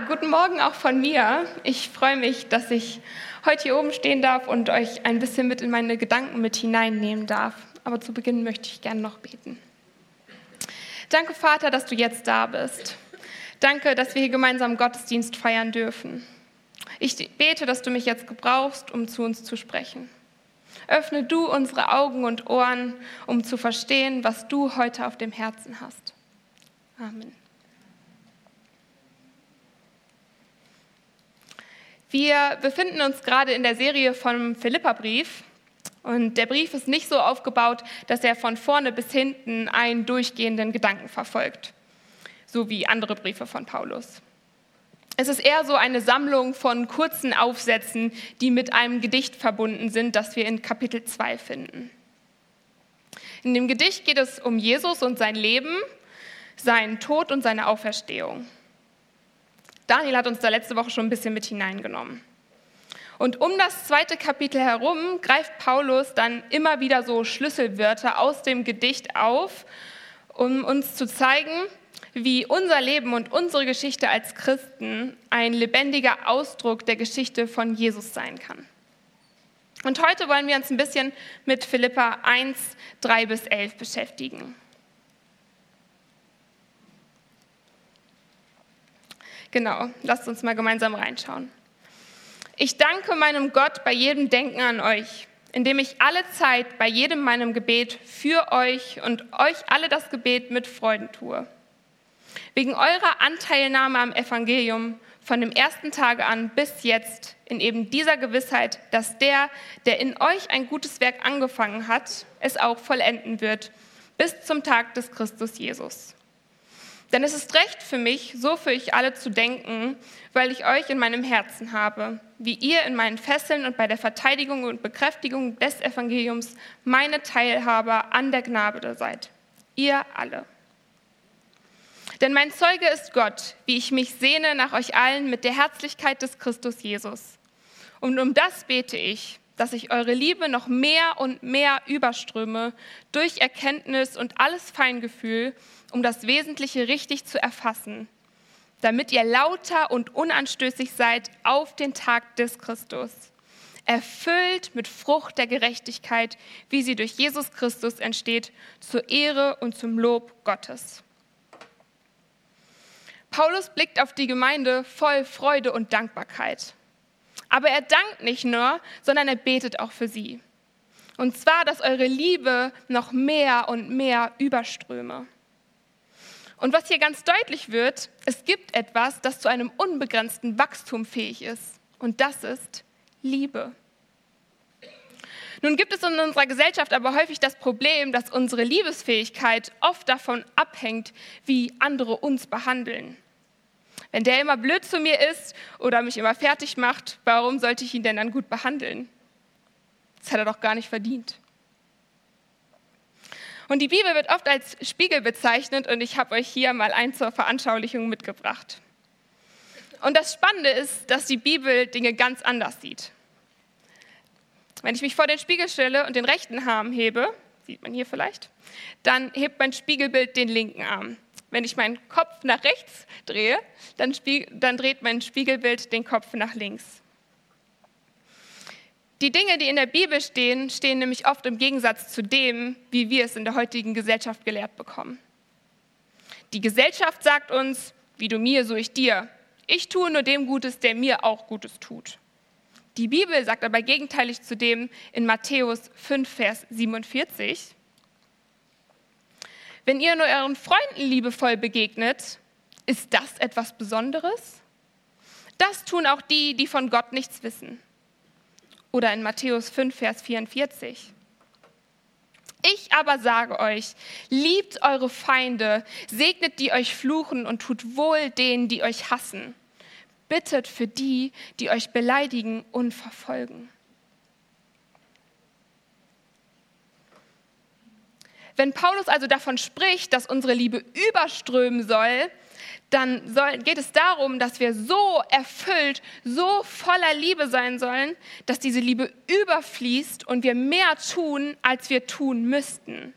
Guten Morgen auch von mir. Ich freue mich, dass ich heute hier oben stehen darf und euch ein bisschen mit in meine Gedanken mit hineinnehmen darf. Aber zu Beginn möchte ich gerne noch beten. Danke, Vater, dass du jetzt da bist. Danke, dass wir hier gemeinsam Gottesdienst feiern dürfen. Ich bete, dass du mich jetzt gebrauchst, um zu uns zu sprechen. Öffne du unsere Augen und Ohren, um zu verstehen, was du heute auf dem Herzen hast. Amen. Wir befinden uns gerade in der Serie vom Philipperbrief und der Brief ist nicht so aufgebaut, dass er von vorne bis hinten einen durchgehenden Gedanken verfolgt, so wie andere Briefe von Paulus. Es ist eher so eine Sammlung von kurzen Aufsätzen, die mit einem Gedicht verbunden sind, das wir in Kapitel 2 finden. In dem Gedicht geht es um Jesus und sein Leben, seinen Tod und seine Auferstehung. Daniel hat uns da letzte Woche schon ein bisschen mit hineingenommen. Und um das zweite Kapitel herum greift Paulus dann immer wieder so Schlüsselwörter aus dem Gedicht auf, um uns zu zeigen, wie unser Leben und unsere Geschichte als Christen ein lebendiger Ausdruck der Geschichte von Jesus sein kann. Und heute wollen wir uns ein bisschen mit Philippa 1, 3 bis 11 beschäftigen. Genau, lasst uns mal gemeinsam reinschauen. Ich danke meinem Gott bei jedem Denken an euch, indem ich alle Zeit bei jedem meinem Gebet für euch und euch alle das Gebet mit Freuden tue. Wegen eurer Anteilnahme am Evangelium von dem ersten Tage an bis jetzt in eben dieser Gewissheit, dass der, der in euch ein gutes Werk angefangen hat, es auch vollenden wird, bis zum Tag des Christus Jesus. Denn es ist recht für mich, so für euch alle zu denken, weil ich euch in meinem Herzen habe, wie ihr in meinen Fesseln und bei der Verteidigung und Bekräftigung des Evangeliums meine Teilhaber an der Gnade seid. Ihr alle. Denn mein Zeuge ist Gott, wie ich mich sehne nach euch allen mit der Herzlichkeit des Christus Jesus. Und um das bete ich, dass ich eure Liebe noch mehr und mehr überströme durch Erkenntnis und alles Feingefühl, um das Wesentliche richtig zu erfassen, damit ihr lauter und unanstößig seid auf den Tag des Christus, erfüllt mit Frucht der Gerechtigkeit, wie sie durch Jesus Christus entsteht, zur Ehre und zum Lob Gottes. Paulus blickt auf die Gemeinde voll Freude und Dankbarkeit. Aber er dankt nicht nur, sondern er betet auch für sie. Und zwar, dass eure Liebe noch mehr und mehr überströme. Und was hier ganz deutlich wird, es gibt etwas, das zu einem unbegrenzten Wachstum fähig ist. Und das ist Liebe. Nun gibt es in unserer Gesellschaft aber häufig das Problem, dass unsere Liebesfähigkeit oft davon abhängt, wie andere uns behandeln. Wenn der immer blöd zu mir ist oder mich immer fertig macht, warum sollte ich ihn denn dann gut behandeln? Das hat er doch gar nicht verdient. Und die Bibel wird oft als Spiegel bezeichnet und ich habe euch hier mal einen zur Veranschaulichung mitgebracht. Und das Spannende ist, dass die Bibel Dinge ganz anders sieht. Wenn ich mich vor den Spiegel stelle und den rechten Arm hebe, sieht man hier vielleicht, dann hebt mein Spiegelbild den linken Arm. Wenn ich meinen Kopf nach rechts drehe, dann, dann dreht mein Spiegelbild den Kopf nach links. Die Dinge, die in der Bibel stehen, stehen nämlich oft im Gegensatz zu dem, wie wir es in der heutigen Gesellschaft gelehrt bekommen. Die Gesellschaft sagt uns, wie du mir, so ich dir. Ich tue nur dem Gutes, der mir auch Gutes tut. Die Bibel sagt aber gegenteilig zu dem in Matthäus 5, Vers 47, wenn ihr nur euren Freunden liebevoll begegnet, ist das etwas Besonderes? Das tun auch die, die von Gott nichts wissen. Oder in Matthäus 5, Vers 44. Ich aber sage euch, liebt eure Feinde, segnet die euch fluchen und tut wohl denen, die euch hassen. Bittet für die, die euch beleidigen und verfolgen. Wenn Paulus also davon spricht, dass unsere Liebe überströmen soll, dann soll, geht es darum, dass wir so erfüllt, so voller Liebe sein sollen, dass diese Liebe überfließt und wir mehr tun, als wir tun müssten.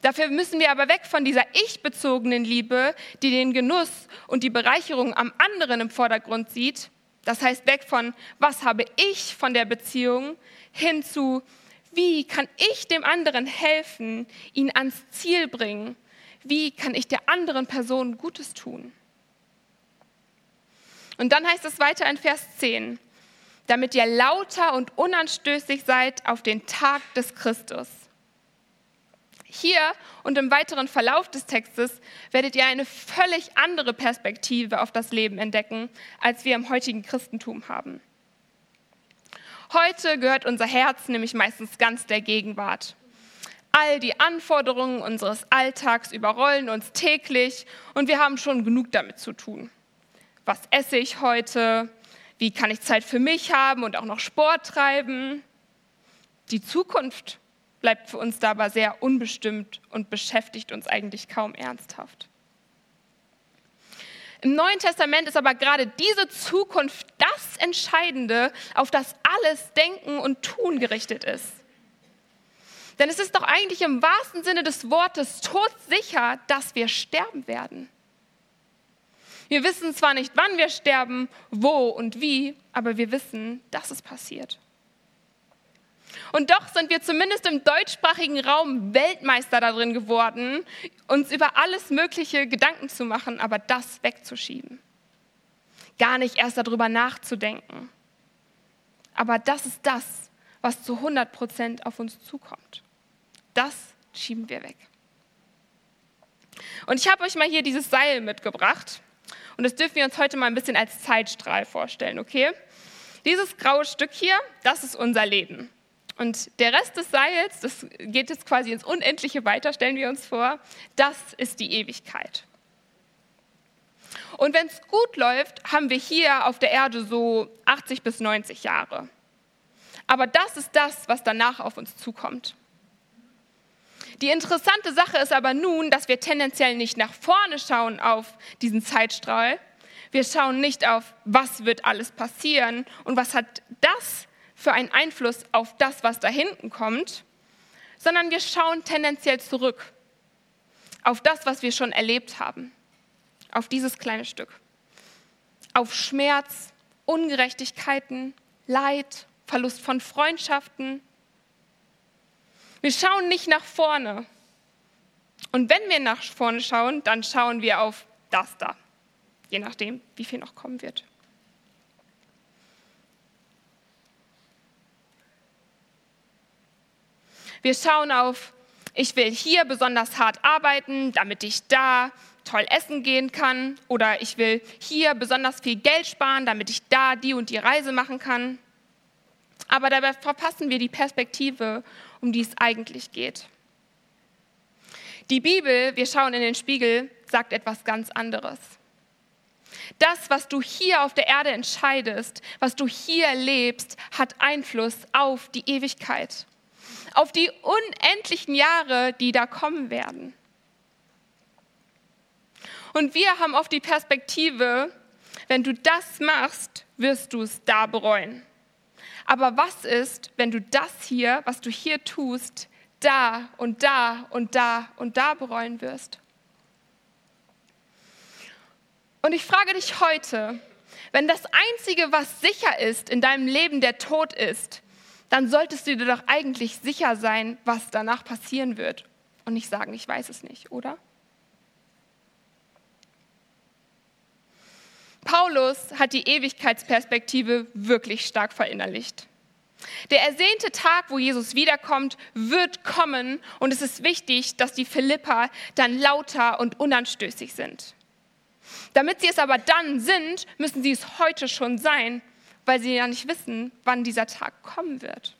Dafür müssen wir aber weg von dieser ich-bezogenen Liebe, die den Genuss und die Bereicherung am anderen im Vordergrund sieht. Das heißt, weg von, was habe ich von der Beziehung, hin zu, wie kann ich dem anderen helfen, ihn ans Ziel bringen? Wie kann ich der anderen Person Gutes tun? Und dann heißt es weiter in Vers 10, damit ihr lauter und unanstößig seid auf den Tag des Christus. Hier und im weiteren Verlauf des Textes werdet ihr eine völlig andere Perspektive auf das Leben entdecken, als wir im heutigen Christentum haben. Heute gehört unser Herz nämlich meistens ganz der Gegenwart. All die Anforderungen unseres Alltags überrollen uns täglich und wir haben schon genug damit zu tun. Was esse ich heute? Wie kann ich Zeit für mich haben und auch noch Sport treiben? Die Zukunft bleibt für uns dabei sehr unbestimmt und beschäftigt uns eigentlich kaum ernsthaft. Im Neuen Testament ist aber gerade diese Zukunft das Entscheidende, auf das alles Denken und Tun gerichtet ist. Denn es ist doch eigentlich im wahrsten Sinne des Wortes todsicher, dass wir sterben werden. Wir wissen zwar nicht, wann wir sterben, wo und wie, aber wir wissen, dass es passiert. Und doch sind wir zumindest im deutschsprachigen Raum Weltmeister darin geworden, uns über alles Mögliche Gedanken zu machen, aber das wegzuschieben. Gar nicht erst darüber nachzudenken. Aber das ist das, was zu 100 Prozent auf uns zukommt. Das schieben wir weg. Und ich habe euch mal hier dieses Seil mitgebracht. Und das dürfen wir uns heute mal ein bisschen als Zeitstrahl vorstellen, okay? Dieses graue Stück hier, das ist unser Leben. Und der Rest des Seils, das geht jetzt quasi ins Unendliche weiter, stellen wir uns vor, das ist die Ewigkeit. Und wenn es gut läuft, haben wir hier auf der Erde so 80 bis 90 Jahre. Aber das ist das, was danach auf uns zukommt. Die interessante Sache ist aber nun, dass wir tendenziell nicht nach vorne schauen auf diesen Zeitstrahl. Wir schauen nicht auf, was wird alles passieren und was hat das für einen Einfluss auf das, was da hinten kommt, sondern wir schauen tendenziell zurück auf das, was wir schon erlebt haben, auf dieses kleine Stück, auf Schmerz, Ungerechtigkeiten, Leid, Verlust von Freundschaften. Wir schauen nicht nach vorne. Und wenn wir nach vorne schauen, dann schauen wir auf das da, je nachdem, wie viel noch kommen wird. Wir schauen auf, ich will hier besonders hart arbeiten, damit ich da toll essen gehen kann. Oder ich will hier besonders viel Geld sparen, damit ich da die und die Reise machen kann. Aber dabei verpassen wir die Perspektive, um die es eigentlich geht. Die Bibel, wir schauen in den Spiegel, sagt etwas ganz anderes. Das, was du hier auf der Erde entscheidest, was du hier lebst, hat Einfluss auf die Ewigkeit auf die unendlichen Jahre, die da kommen werden. Und wir haben oft die Perspektive, wenn du das machst, wirst du es da bereuen. Aber was ist, wenn du das hier, was du hier tust, da und da und da und da bereuen wirst? Und ich frage dich heute, wenn das Einzige, was sicher ist in deinem Leben, der Tod ist, dann solltest du dir doch eigentlich sicher sein, was danach passieren wird und nicht sagen, ich weiß es nicht, oder? Paulus hat die Ewigkeitsperspektive wirklich stark verinnerlicht. Der ersehnte Tag, wo Jesus wiederkommt, wird kommen und es ist wichtig, dass die Philippa dann lauter und unanstößig sind. Damit sie es aber dann sind, müssen sie es heute schon sein weil sie ja nicht wissen, wann dieser Tag kommen wird.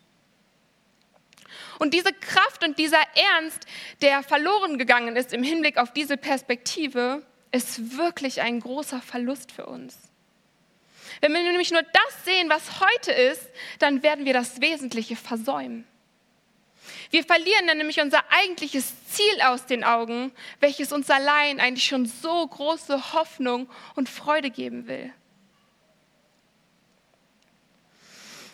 Und diese Kraft und dieser Ernst, der verloren gegangen ist im Hinblick auf diese Perspektive, ist wirklich ein großer Verlust für uns. Wenn wir nämlich nur das sehen, was heute ist, dann werden wir das Wesentliche versäumen. Wir verlieren dann nämlich unser eigentliches Ziel aus den Augen, welches uns allein eigentlich schon so große Hoffnung und Freude geben will.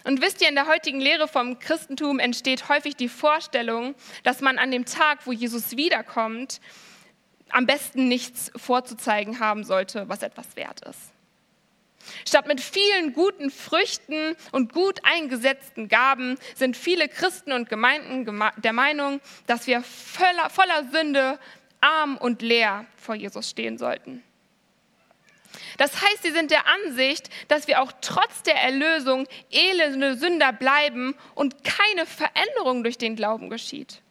Und wisst ihr, in der heutigen Lehre vom Christentum entsteht häufig die Vorstellung, dass man an dem Tag, wo Jesus wiederkommt, am besten nichts vorzuzeigen haben sollte, was etwas wert ist. Statt mit vielen guten Früchten und gut eingesetzten Gaben sind viele Christen und Gemeinden der Meinung, dass wir voller, voller Sünde, arm und leer vor Jesus stehen sollten. Das heißt, sie sind der Ansicht, dass wir auch trotz der Erlösung elende Sünder bleiben und keine Veränderung durch den Glauben geschieht.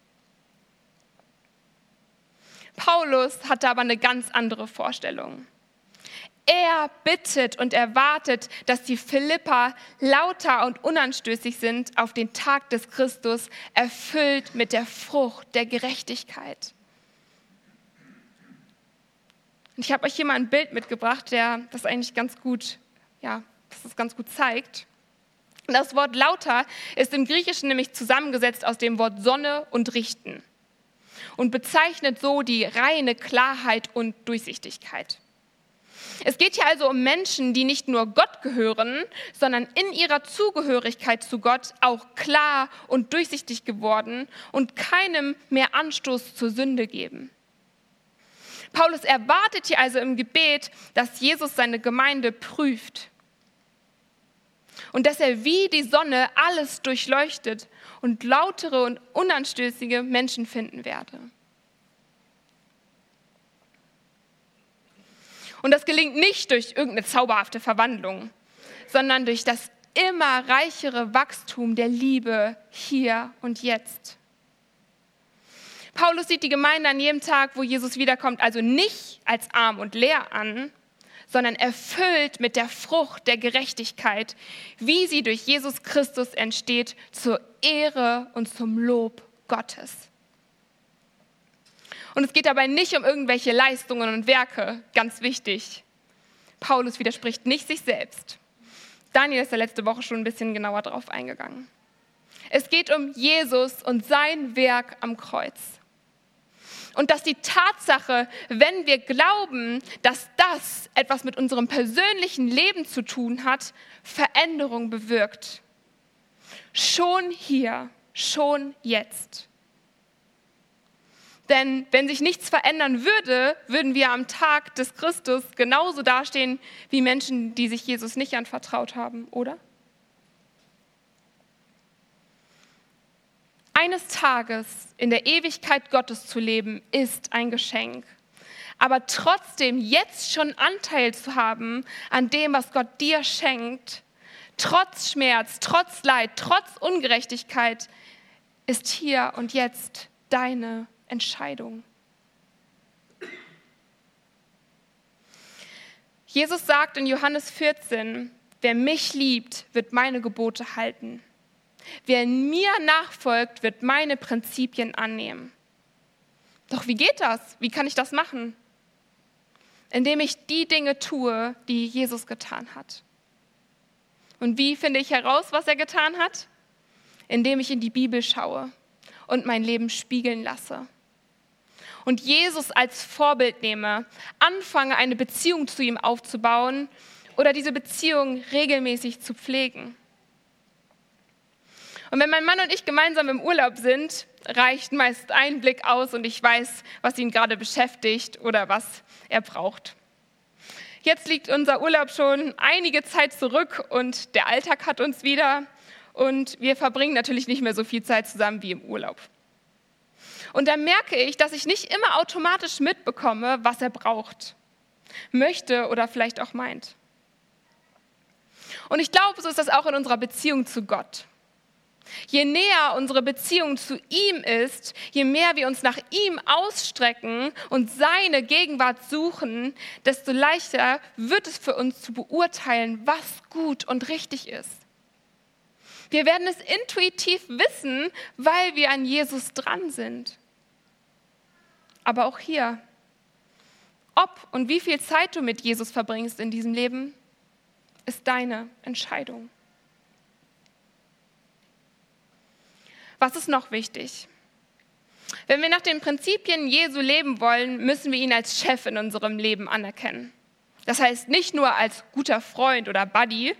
Paulus hatte aber eine ganz andere Vorstellung. Er bittet und erwartet, dass die Philippa lauter und unanstößig sind auf den Tag des Christus, erfüllt mit der Frucht der Gerechtigkeit. Und ich habe euch hier mal ein Bild mitgebracht, der das eigentlich ganz gut, ja, das das ganz gut zeigt. Das Wort lauter ist im Griechischen nämlich zusammengesetzt aus dem Wort Sonne und Richten und bezeichnet so die reine Klarheit und Durchsichtigkeit. Es geht hier also um Menschen, die nicht nur Gott gehören, sondern in ihrer Zugehörigkeit zu Gott auch klar und durchsichtig geworden und keinem mehr Anstoß zur Sünde geben. Paulus erwartet hier also im Gebet, dass Jesus seine Gemeinde prüft und dass er wie die Sonne alles durchleuchtet und lautere und unanstößige Menschen finden werde. Und das gelingt nicht durch irgendeine zauberhafte Verwandlung, sondern durch das immer reichere Wachstum der Liebe hier und jetzt. Paulus sieht die Gemeinde an jedem Tag, wo Jesus wiederkommt, also nicht als arm und leer an, sondern erfüllt mit der Frucht der Gerechtigkeit, wie sie durch Jesus Christus entsteht, zur Ehre und zum Lob Gottes. Und es geht dabei nicht um irgendwelche Leistungen und Werke, ganz wichtig. Paulus widerspricht nicht sich selbst. Daniel ist ja letzte Woche schon ein bisschen genauer darauf eingegangen. Es geht um Jesus und sein Werk am Kreuz und dass die Tatsache, wenn wir glauben, dass das etwas mit unserem persönlichen Leben zu tun hat, Veränderung bewirkt. Schon hier, schon jetzt. Denn wenn sich nichts verändern würde, würden wir am Tag des Christus genauso dastehen wie Menschen, die sich Jesus nicht anvertraut haben, oder? Eines Tages in der Ewigkeit Gottes zu leben, ist ein Geschenk. Aber trotzdem jetzt schon Anteil zu haben an dem, was Gott dir schenkt, trotz Schmerz, trotz Leid, trotz Ungerechtigkeit, ist hier und jetzt deine Entscheidung. Jesus sagt in Johannes 14, wer mich liebt, wird meine Gebote halten. Wer mir nachfolgt, wird meine Prinzipien annehmen. Doch wie geht das? Wie kann ich das machen? Indem ich die Dinge tue, die Jesus getan hat. Und wie finde ich heraus, was er getan hat? Indem ich in die Bibel schaue und mein Leben spiegeln lasse. Und Jesus als Vorbild nehme, anfange eine Beziehung zu ihm aufzubauen oder diese Beziehung regelmäßig zu pflegen. Und wenn mein Mann und ich gemeinsam im Urlaub sind, reicht meist ein Blick aus und ich weiß, was ihn gerade beschäftigt oder was er braucht. Jetzt liegt unser Urlaub schon einige Zeit zurück und der Alltag hat uns wieder und wir verbringen natürlich nicht mehr so viel Zeit zusammen wie im Urlaub. Und da merke ich, dass ich nicht immer automatisch mitbekomme, was er braucht, möchte oder vielleicht auch meint. Und ich glaube, so ist das auch in unserer Beziehung zu Gott. Je näher unsere Beziehung zu ihm ist, je mehr wir uns nach ihm ausstrecken und seine Gegenwart suchen, desto leichter wird es für uns zu beurteilen, was gut und richtig ist. Wir werden es intuitiv wissen, weil wir an Jesus dran sind. Aber auch hier, ob und wie viel Zeit du mit Jesus verbringst in diesem Leben, ist deine Entscheidung. Was ist noch wichtig? Wenn wir nach den Prinzipien Jesu leben wollen, müssen wir ihn als Chef in unserem Leben anerkennen. Das heißt nicht nur als guter Freund oder Buddy,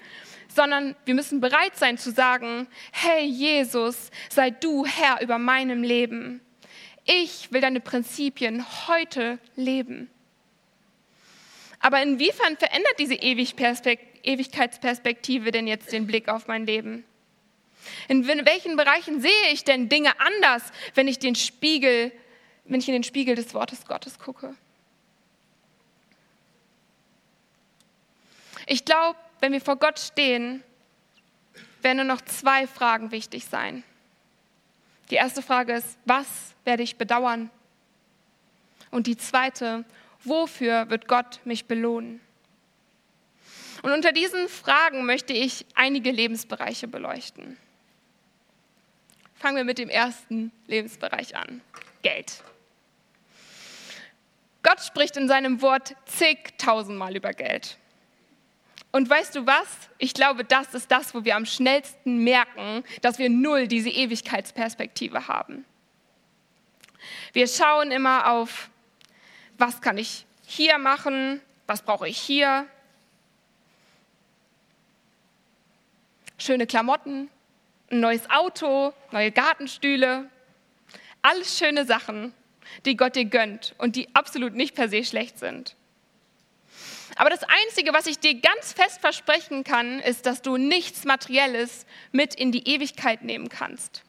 sondern wir müssen bereit sein zu sagen, hey Jesus, sei du Herr über meinem Leben. Ich will deine Prinzipien heute leben. Aber inwiefern verändert diese Ewigkeitsperspektive denn jetzt den Blick auf mein Leben? In welchen Bereichen sehe ich denn Dinge anders, wenn ich den Spiegel, wenn ich in den Spiegel des Wortes Gottes gucke? Ich glaube, wenn wir vor Gott stehen, werden nur noch zwei Fragen wichtig sein. Die erste Frage ist, was werde ich bedauern? Und die zweite, wofür wird Gott mich belohnen? Und unter diesen Fragen möchte ich einige Lebensbereiche beleuchten. Fangen wir mit dem ersten Lebensbereich an. Geld. Gott spricht in seinem Wort zigtausendmal über Geld. Und weißt du was? Ich glaube, das ist das, wo wir am schnellsten merken, dass wir null diese Ewigkeitsperspektive haben. Wir schauen immer auf, was kann ich hier machen, was brauche ich hier. Schöne Klamotten, ein neues Auto, neue Gartenstühle. Alles schöne Sachen, die Gott dir gönnt und die absolut nicht per se schlecht sind. Aber das Einzige, was ich dir ganz fest versprechen kann, ist, dass du nichts Materielles mit in die Ewigkeit nehmen kannst.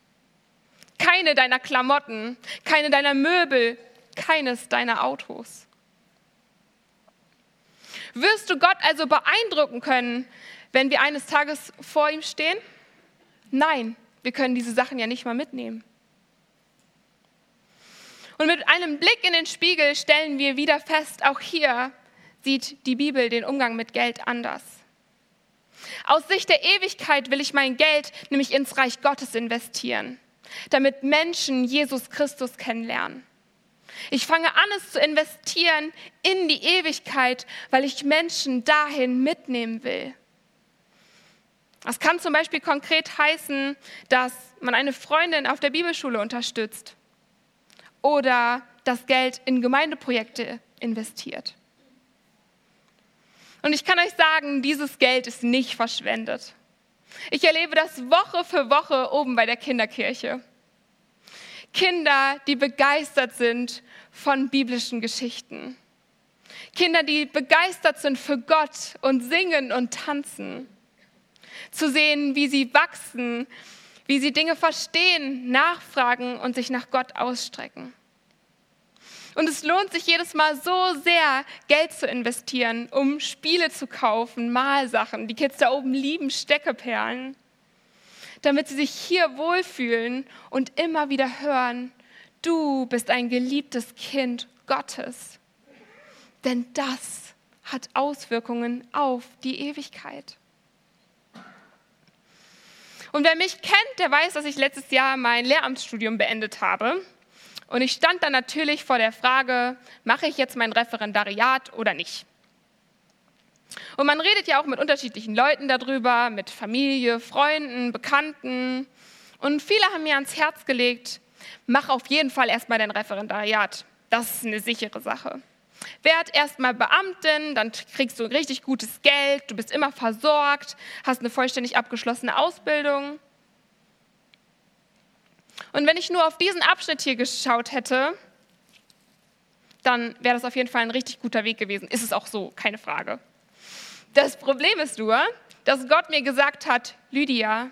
Keine deiner Klamotten, keine deiner Möbel, keines deiner Autos. Wirst du Gott also beeindrucken können, wenn wir eines Tages vor ihm stehen? Nein, wir können diese Sachen ja nicht mal mitnehmen. Und mit einem Blick in den Spiegel stellen wir wieder fest, auch hier sieht die Bibel den Umgang mit Geld anders. Aus Sicht der Ewigkeit will ich mein Geld nämlich ins Reich Gottes investieren, damit Menschen Jesus Christus kennenlernen. Ich fange an, es zu investieren in die Ewigkeit, weil ich Menschen dahin mitnehmen will. Das kann zum Beispiel konkret heißen, dass man eine Freundin auf der Bibelschule unterstützt oder das Geld in Gemeindeprojekte investiert. Und ich kann euch sagen, dieses Geld ist nicht verschwendet. Ich erlebe das Woche für Woche oben bei der Kinderkirche. Kinder, die begeistert sind von biblischen Geschichten. Kinder, die begeistert sind für Gott und singen und tanzen. Zu sehen, wie sie wachsen, wie sie Dinge verstehen, nachfragen und sich nach Gott ausstrecken. Und es lohnt sich jedes Mal so sehr, Geld zu investieren, um Spiele zu kaufen, Malsachen. Die Kids da oben lieben Steckeperlen, damit sie sich hier wohlfühlen und immer wieder hören, du bist ein geliebtes Kind Gottes. Denn das hat Auswirkungen auf die Ewigkeit. Und wer mich kennt, der weiß, dass ich letztes Jahr mein Lehramtsstudium beendet habe. Und ich stand dann natürlich vor der Frage, mache ich jetzt mein Referendariat oder nicht? Und man redet ja auch mit unterschiedlichen Leuten darüber, mit Familie, Freunden, Bekannten. Und viele haben mir ans Herz gelegt, mach auf jeden Fall erstmal dein Referendariat. Das ist eine sichere Sache. Werd erstmal Beamtin, dann kriegst du richtig gutes Geld, du bist immer versorgt, hast eine vollständig abgeschlossene Ausbildung. Und wenn ich nur auf diesen Abschnitt hier geschaut hätte, dann wäre das auf jeden Fall ein richtig guter Weg gewesen. Ist es auch so, keine Frage. Das Problem ist nur, dass Gott mir gesagt hat, Lydia,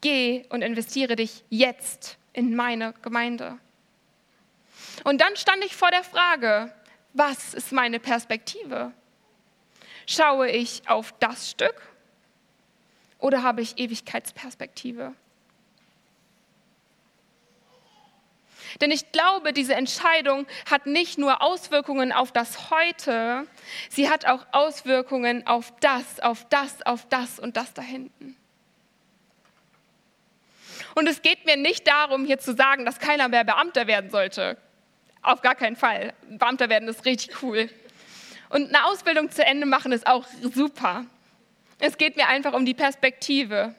geh und investiere dich jetzt in meine Gemeinde. Und dann stand ich vor der Frage, was ist meine Perspektive? Schaue ich auf das Stück oder habe ich Ewigkeitsperspektive? Denn ich glaube, diese Entscheidung hat nicht nur Auswirkungen auf das Heute, sie hat auch Auswirkungen auf das, auf das, auf das und das da hinten. Und es geht mir nicht darum, hier zu sagen, dass keiner mehr Beamter werden sollte. Auf gar keinen Fall. Beamter werden ist richtig cool. Und eine Ausbildung zu Ende machen ist auch super. Es geht mir einfach um die Perspektive.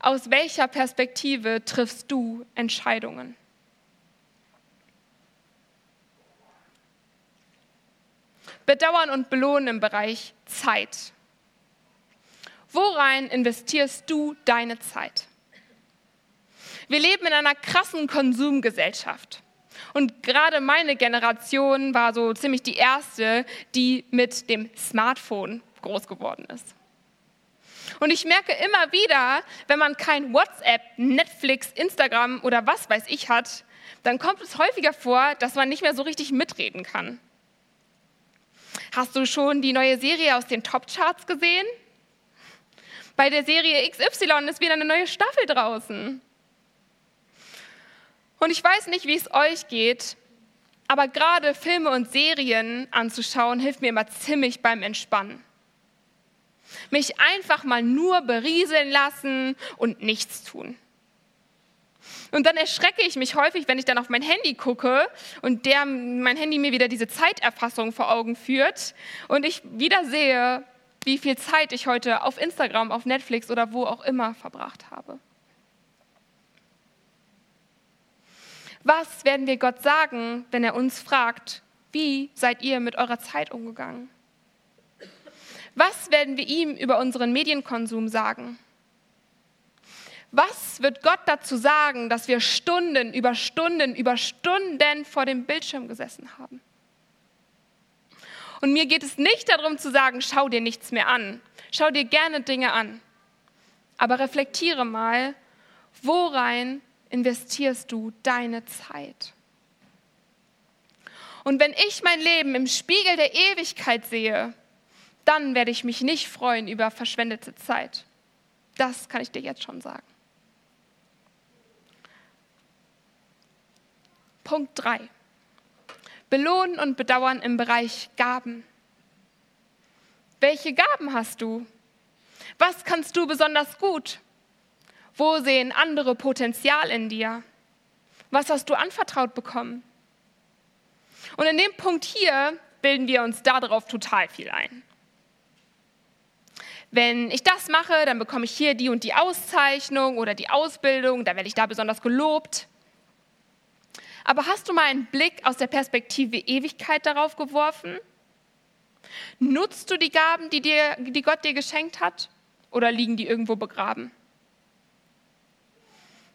Aus welcher Perspektive triffst du Entscheidungen? Bedauern und belohnen im Bereich Zeit. Worein investierst du deine Zeit? Wir leben in einer krassen Konsumgesellschaft. Und gerade meine Generation war so ziemlich die erste, die mit dem Smartphone groß geworden ist. Und ich merke immer wieder, wenn man kein WhatsApp, Netflix, Instagram oder was weiß ich hat, dann kommt es häufiger vor, dass man nicht mehr so richtig mitreden kann. Hast du schon die neue Serie aus den Top-Charts gesehen? Bei der Serie XY ist wieder eine neue Staffel draußen. Und ich weiß nicht, wie es euch geht, aber gerade Filme und Serien anzuschauen, hilft mir immer ziemlich beim Entspannen. Mich einfach mal nur berieseln lassen und nichts tun. Und dann erschrecke ich mich häufig, wenn ich dann auf mein Handy gucke und der, mein Handy mir wieder diese Zeiterfassung vor Augen führt und ich wieder sehe, wie viel Zeit ich heute auf Instagram, auf Netflix oder wo auch immer verbracht habe. Was werden wir Gott sagen, wenn er uns fragt, wie seid ihr mit eurer Zeit umgegangen? Was werden wir ihm über unseren Medienkonsum sagen? Was wird Gott dazu sagen, dass wir Stunden über Stunden über Stunden vor dem Bildschirm gesessen haben? Und mir geht es nicht darum zu sagen, schau dir nichts mehr an. Schau dir gerne Dinge an. Aber reflektiere mal, worein investierst du deine Zeit? Und wenn ich mein Leben im Spiegel der Ewigkeit sehe, dann werde ich mich nicht freuen über verschwendete Zeit. Das kann ich dir jetzt schon sagen. Punkt 3. Belohnen und bedauern im Bereich Gaben. Welche Gaben hast du? Was kannst du besonders gut? Wo sehen andere Potenzial in dir? Was hast du anvertraut bekommen? Und in dem Punkt hier bilden wir uns darauf total viel ein. Wenn ich das mache, dann bekomme ich hier die und die Auszeichnung oder die Ausbildung, da werde ich da besonders gelobt. Aber hast du mal einen Blick aus der Perspektive Ewigkeit darauf geworfen? Nutzt du die Gaben, die, dir, die Gott dir geschenkt hat, oder liegen die irgendwo begraben?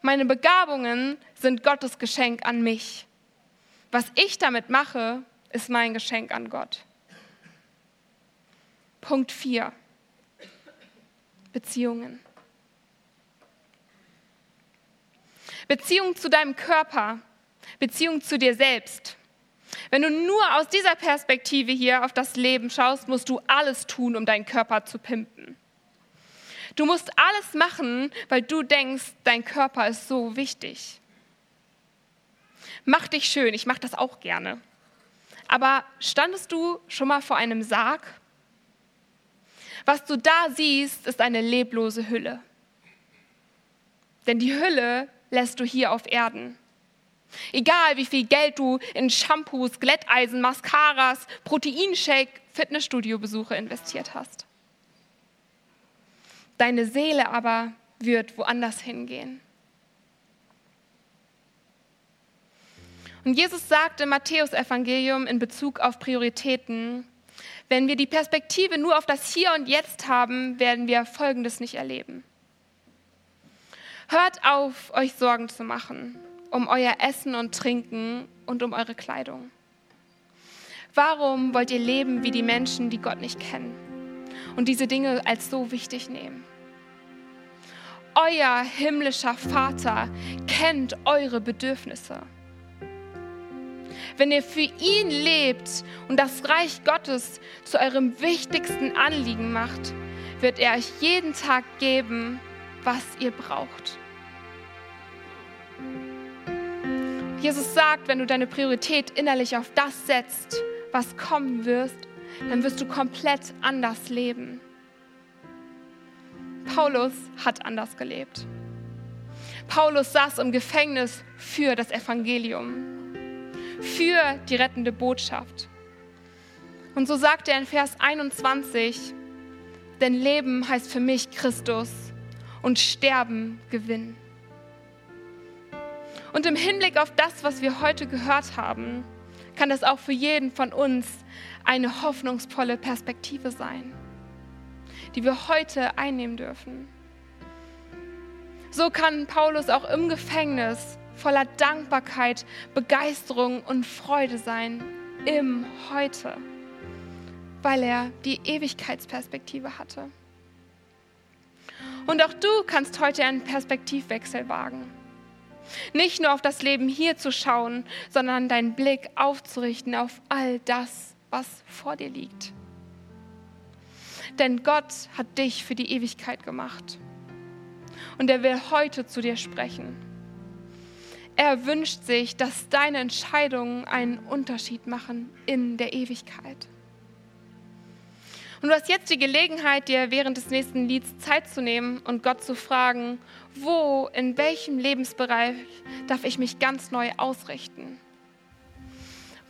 Meine Begabungen sind Gottes Geschenk an mich. Was ich damit mache, ist mein Geschenk an Gott. Punkt 4. Beziehungen. Beziehung zu deinem Körper, Beziehung zu dir selbst. Wenn du nur aus dieser Perspektive hier auf das Leben schaust, musst du alles tun, um deinen Körper zu pimpen. Du musst alles machen, weil du denkst, dein Körper ist so wichtig. Mach dich schön, ich mache das auch gerne. Aber standest du schon mal vor einem Sarg? Was du da siehst, ist eine leblose Hülle. Denn die Hülle lässt du hier auf Erden. Egal wie viel Geld du in Shampoos, Glätteisen, Mascaras, Proteinshake, Fitnessstudio-Besuche investiert hast. Deine Seele aber wird woanders hingehen. Und Jesus sagt im Matthäusevangelium in Bezug auf Prioritäten, wenn wir die Perspektive nur auf das Hier und Jetzt haben, werden wir Folgendes nicht erleben. Hört auf, euch Sorgen zu machen um euer Essen und Trinken und um eure Kleidung. Warum wollt ihr leben wie die Menschen, die Gott nicht kennen und diese Dinge als so wichtig nehmen? Euer himmlischer Vater kennt eure Bedürfnisse. Wenn ihr für ihn lebt und das Reich Gottes zu eurem wichtigsten Anliegen macht, wird er euch jeden Tag geben, was ihr braucht. Jesus sagt, wenn du deine Priorität innerlich auf das setzt, was kommen wirst, dann wirst du komplett anders leben. Paulus hat anders gelebt. Paulus saß im Gefängnis für das Evangelium, für die rettende Botschaft. Und so sagt er in Vers 21, denn Leben heißt für mich Christus und Sterben Gewinn. Und im Hinblick auf das, was wir heute gehört haben, kann das auch für jeden von uns eine hoffnungsvolle Perspektive sein. Die wir heute einnehmen dürfen. So kann Paulus auch im Gefängnis voller Dankbarkeit, Begeisterung und Freude sein im Heute, weil er die Ewigkeitsperspektive hatte. Und auch du kannst heute einen Perspektivwechsel wagen. Nicht nur auf das Leben hier zu schauen, sondern deinen Blick aufzurichten auf all das, was vor dir liegt. Denn Gott hat dich für die Ewigkeit gemacht. Und er will heute zu dir sprechen. Er wünscht sich, dass deine Entscheidungen einen Unterschied machen in der Ewigkeit. Und du hast jetzt die Gelegenheit, dir während des nächsten Lieds Zeit zu nehmen und Gott zu fragen, wo, in welchem Lebensbereich darf ich mich ganz neu ausrichten?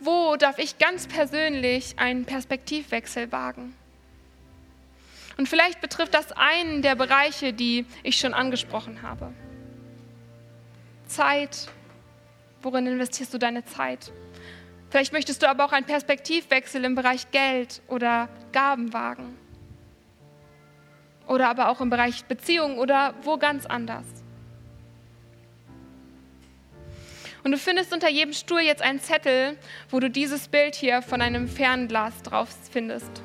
Wo darf ich ganz persönlich einen Perspektivwechsel wagen? Und vielleicht betrifft das einen der Bereiche, die ich schon angesprochen habe. Zeit, worin investierst du deine Zeit? Vielleicht möchtest du aber auch einen Perspektivwechsel im Bereich Geld oder Gaben wagen. Oder aber auch im Bereich Beziehung oder wo ganz anders. Und du findest unter jedem Stuhl jetzt einen Zettel, wo du dieses Bild hier von einem Fernglas drauf findest.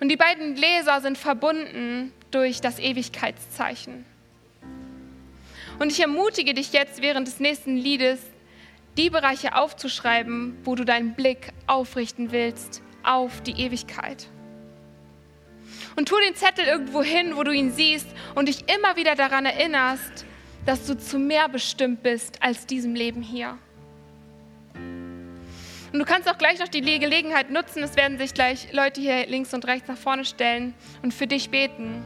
Und die beiden Gläser sind verbunden durch das Ewigkeitszeichen. Und ich ermutige dich jetzt während des nächsten Liedes, die Bereiche aufzuschreiben, wo du deinen Blick aufrichten willst auf die Ewigkeit. Und tu den Zettel irgendwo hin, wo du ihn siehst und dich immer wieder daran erinnerst, dass du zu mehr bestimmt bist als diesem Leben hier. Und du kannst auch gleich noch die Gelegenheit nutzen, es werden sich gleich Leute hier links und rechts nach vorne stellen und für dich beten.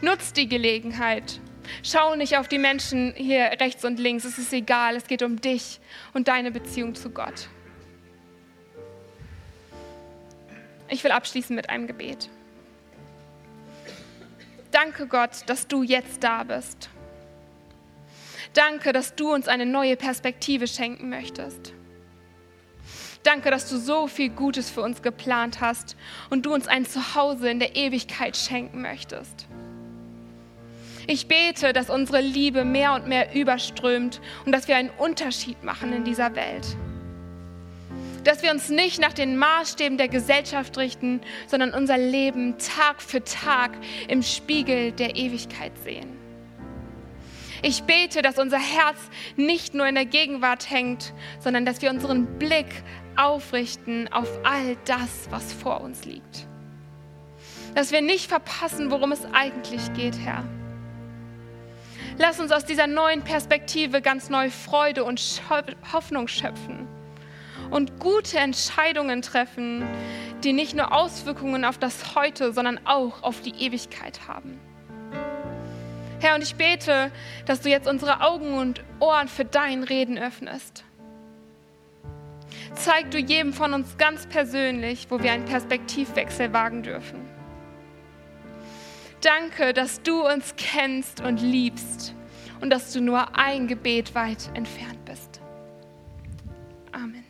Nutz die Gelegenheit Schau nicht auf die Menschen hier rechts und links, es ist egal, es geht um dich und deine Beziehung zu Gott. Ich will abschließen mit einem Gebet. Danke Gott, dass du jetzt da bist. Danke, dass du uns eine neue Perspektive schenken möchtest. Danke, dass du so viel Gutes für uns geplant hast und du uns ein Zuhause in der Ewigkeit schenken möchtest. Ich bete, dass unsere Liebe mehr und mehr überströmt und dass wir einen Unterschied machen in dieser Welt. Dass wir uns nicht nach den Maßstäben der Gesellschaft richten, sondern unser Leben Tag für Tag im Spiegel der Ewigkeit sehen. Ich bete, dass unser Herz nicht nur in der Gegenwart hängt, sondern dass wir unseren Blick aufrichten auf all das, was vor uns liegt. Dass wir nicht verpassen, worum es eigentlich geht, Herr Lass uns aus dieser neuen Perspektive ganz neu Freude und Hoffnung schöpfen und gute Entscheidungen treffen, die nicht nur Auswirkungen auf das Heute, sondern auch auf die Ewigkeit haben. Herr, und ich bete, dass du jetzt unsere Augen und Ohren für dein Reden öffnest. Zeig du jedem von uns ganz persönlich, wo wir einen Perspektivwechsel wagen dürfen. Danke, dass du uns kennst und liebst und dass du nur ein Gebet weit entfernt bist. Amen.